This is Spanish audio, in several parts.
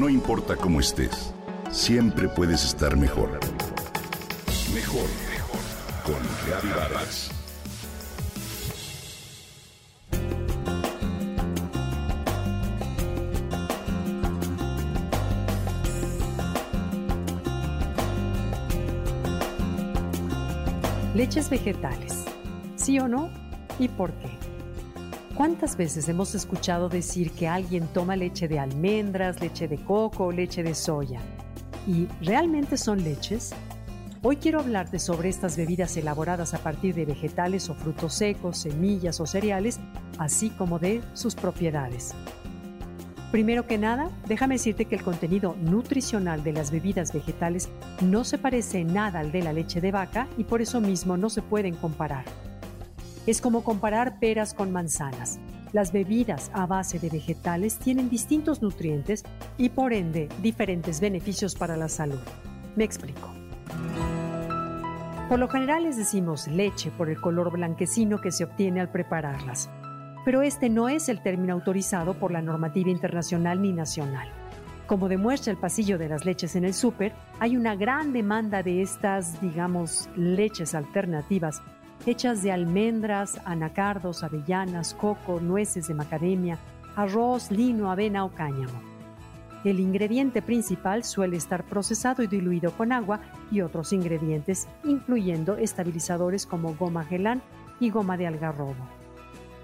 No importa cómo estés, siempre puedes estar mejor. Mejor, mejor. Con Reavivadas. Leches vegetales. ¿Sí o no? ¿Y por qué? ¿Cuántas veces hemos escuchado decir que alguien toma leche de almendras, leche de coco o leche de soya? ¿Y realmente son leches? Hoy quiero hablarte sobre estas bebidas elaboradas a partir de vegetales o frutos secos, semillas o cereales, así como de sus propiedades. Primero que nada, déjame decirte que el contenido nutricional de las bebidas vegetales no se parece nada al de la leche de vaca y por eso mismo no se pueden comparar. Es como comparar peras con manzanas. Las bebidas a base de vegetales tienen distintos nutrientes y por ende diferentes beneficios para la salud. Me explico. Por lo general les decimos leche por el color blanquecino que se obtiene al prepararlas, pero este no es el término autorizado por la normativa internacional ni nacional. Como demuestra el pasillo de las leches en el súper, hay una gran demanda de estas, digamos, leches alternativas hechas de almendras, anacardos, avellanas, coco, nueces de macadamia, arroz, lino, avena o cáñamo. El ingrediente principal suele estar procesado y diluido con agua y otros ingredientes, incluyendo estabilizadores como goma gelán y goma de algarrobo.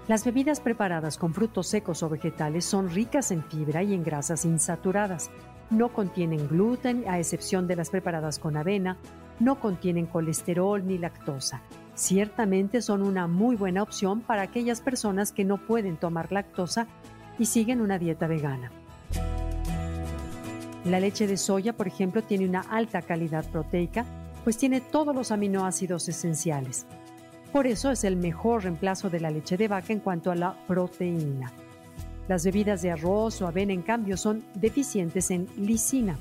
Las bebidas preparadas con frutos secos o vegetales son ricas en fibra y en grasas insaturadas. No contienen gluten, a excepción de las preparadas con avena, no contienen colesterol ni lactosa Ciertamente son una muy buena opción para aquellas personas que no pueden tomar lactosa y siguen una dieta vegana. La leche de soya, por ejemplo, tiene una alta calidad proteica, pues tiene todos los aminoácidos esenciales. Por eso es el mejor reemplazo de la leche de vaca en cuanto a la proteína. Las bebidas de arroz o avena, en cambio, son deficientes en lisina.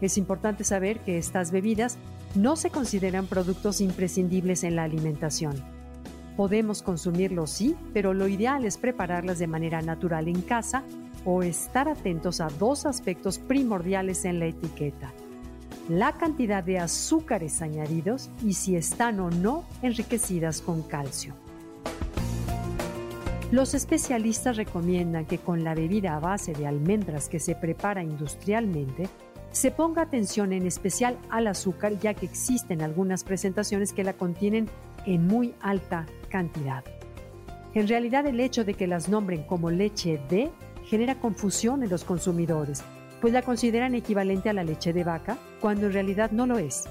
Es importante saber que estas bebidas no se consideran productos imprescindibles en la alimentación. Podemos consumirlos sí, pero lo ideal es prepararlas de manera natural en casa o estar atentos a dos aspectos primordiales en la etiqueta. La cantidad de azúcares añadidos y si están o no enriquecidas con calcio. Los especialistas recomiendan que con la bebida a base de almendras que se prepara industrialmente, se ponga atención en especial al azúcar, ya que existen algunas presentaciones que la contienen en muy alta cantidad. En realidad el hecho de que las nombren como leche de genera confusión en los consumidores, pues la consideran equivalente a la leche de vaca, cuando en realidad no lo es.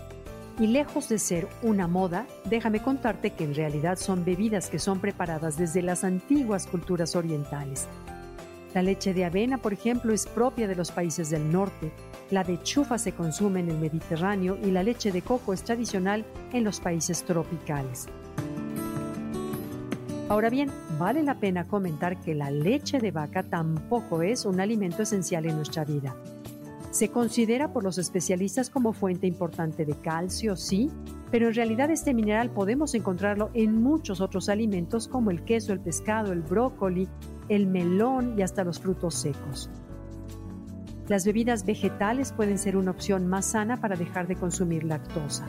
Y lejos de ser una moda, déjame contarte que en realidad son bebidas que son preparadas desde las antiguas culturas orientales. La leche de avena, por ejemplo, es propia de los países del norte, la de chufa se consume en el Mediterráneo y la leche de coco es tradicional en los países tropicales. Ahora bien, vale la pena comentar que la leche de vaca tampoco es un alimento esencial en nuestra vida. Se considera por los especialistas como fuente importante de calcio, sí, pero en realidad este mineral podemos encontrarlo en muchos otros alimentos como el queso, el pescado, el brócoli, el melón y hasta los frutos secos. Las bebidas vegetales pueden ser una opción más sana para dejar de consumir lactosa.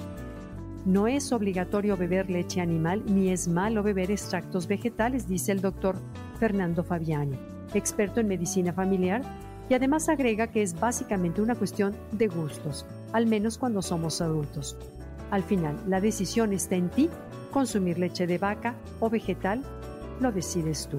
No es obligatorio beber leche animal ni es malo beber extractos vegetales, dice el doctor Fernando Fabiani, experto en medicina familiar, y además agrega que es básicamente una cuestión de gustos, al menos cuando somos adultos. Al final, la decisión está en ti, consumir leche de vaca o vegetal, lo decides tú.